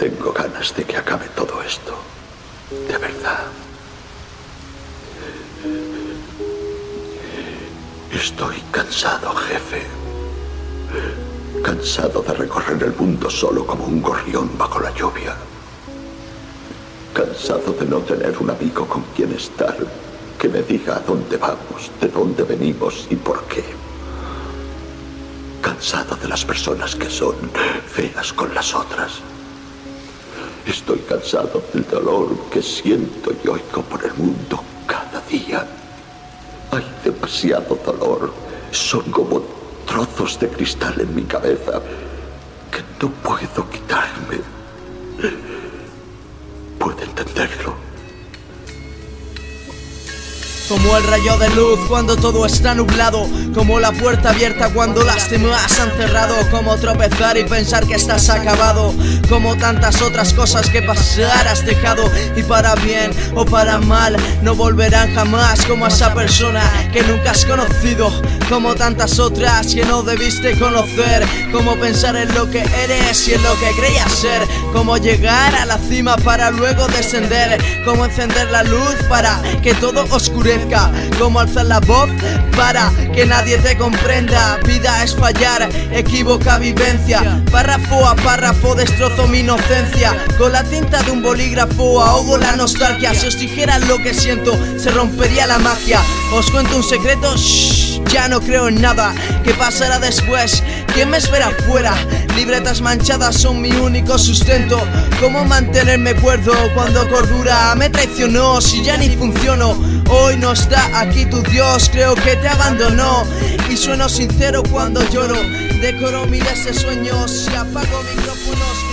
Tengo ganas de que acabe todo esto. De verdad. Estoy cansado, jefe. Cansado de recorrer el mundo solo como un gorrión bajo la lluvia. Cansado de no tener un amigo con quien estar que me diga a dónde vamos, de dónde venimos y por qué. Cansado de las personas que son feas con las otras. Estoy cansado del dolor que siento y oigo por el mundo cada día. Hay demasiado dolor. Son como trozos de cristal en mi cabeza que no puedo quitarme. Como el rayo de luz cuando todo está nublado Como la puerta abierta cuando las temas han cerrado Como tropezar y pensar que estás acabado Como tantas otras cosas que pasar dejado Y para bien o para mal no volverán jamás Como esa persona que nunca has conocido Como tantas otras que no debiste conocer Como pensar en lo que eres y en lo que creías ser Como llegar a la cima para luego descender Como encender la luz para que todo oscurezca como alzar la voz para que nadie te comprenda. Vida es fallar, equivoca vivencia. Párrafo a párrafo destrozo mi inocencia. Con la tinta de un bolígrafo ahogo la nostalgia. Si os dijera lo que siento, se rompería la magia. Os cuento un secreto, shh, ya no creo en nada. ¿Qué pasará después? ¿Quién me espera afuera? Libretas manchadas son mi único sustento. ¿Cómo mantenerme cuerdo cuando cordura me traicionó? Si ya ni funciono, hoy no está aquí tu Dios, creo que te abandonó. Y sueno sincero cuando lloro. Decoro miles de sueños y apago micrófonos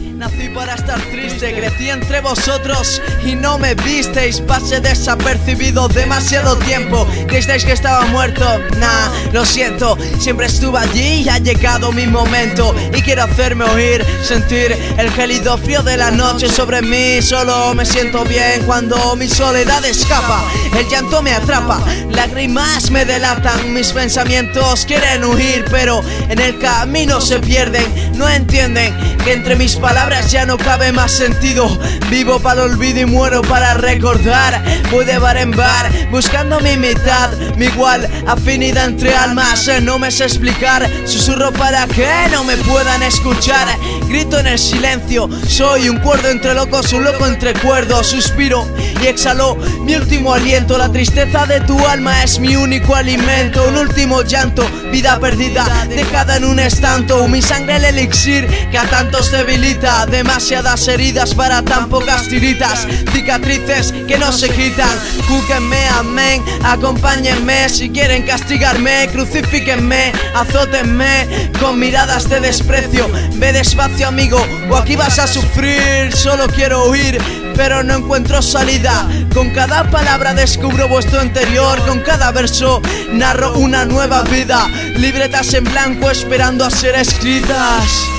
Nací para estar triste, crecí entre vosotros y no me visteis. Pasé desapercibido demasiado tiempo. Creísteis que estaba muerto, nah, lo siento. Siempre estuve allí y ha llegado mi momento. Y quiero hacerme oír, sentir el gélido frío de la noche sobre mí. Solo me siento bien cuando mi soledad escapa. El llanto me atrapa, lágrimas me delatan. Mis pensamientos quieren huir, pero en el camino se pierden. No entienden que entre mis palabras ya no cabe más sentido. Vivo para el olvido y muero para recordar. Voy de bar en bar buscando mi mitad, mi igual afinidad entre almas. Eh, No me sé explicar, susurro para que no me puedan escuchar. Grito en el silencio, soy un cuerdo entre locos, un loco entre cuerdos. Suspiro y exhalo mi último aliento. La tristeza de tu alma es mi único alimento. Un último llanto, vida perdida, dejada en un estanto. Mi sangre el elixir que a tantos debilita. Demasiadas heridas para tan pocas tiritas. Cicatrices que no se quitan. Júguenme, amén. Acompáñenme si quieren castigarme. Crucifíquenme, azótenme con miradas de desprecio. Ve despacio, amigo, o aquí vas a sufrir. Solo quiero huir, pero no encuentro salida. Con cada palabra descubro vuestro interior. Con cada verso narro una nueva vida. Libretas en blanco esperando a ser escritas.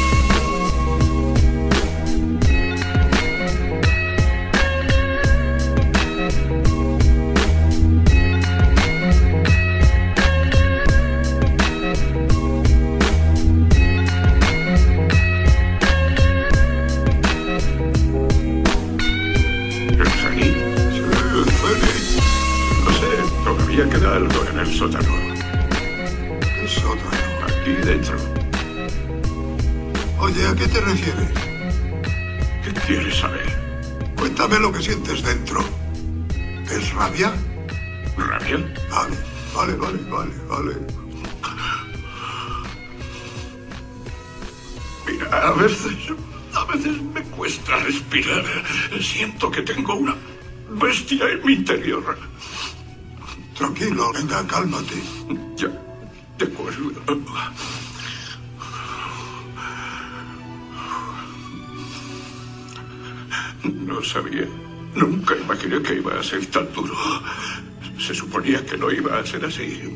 Algo en el sótano. ¿Qué sótano? Aquí dentro. Oye, ¿a qué te refieres? ¿Qué quieres saber? Cuéntame lo que sientes dentro. ¿Es rabia? ¿Rabia? Vale, vale, vale, vale, vale. Mira, a veces, a veces me cuesta respirar. Siento que tengo una bestia en mi interior. Tranquilo, venga, cálmate. Ya, de acuerdo. No sabía. Nunca imaginé que iba a ser tan duro. Se suponía que no iba a ser así.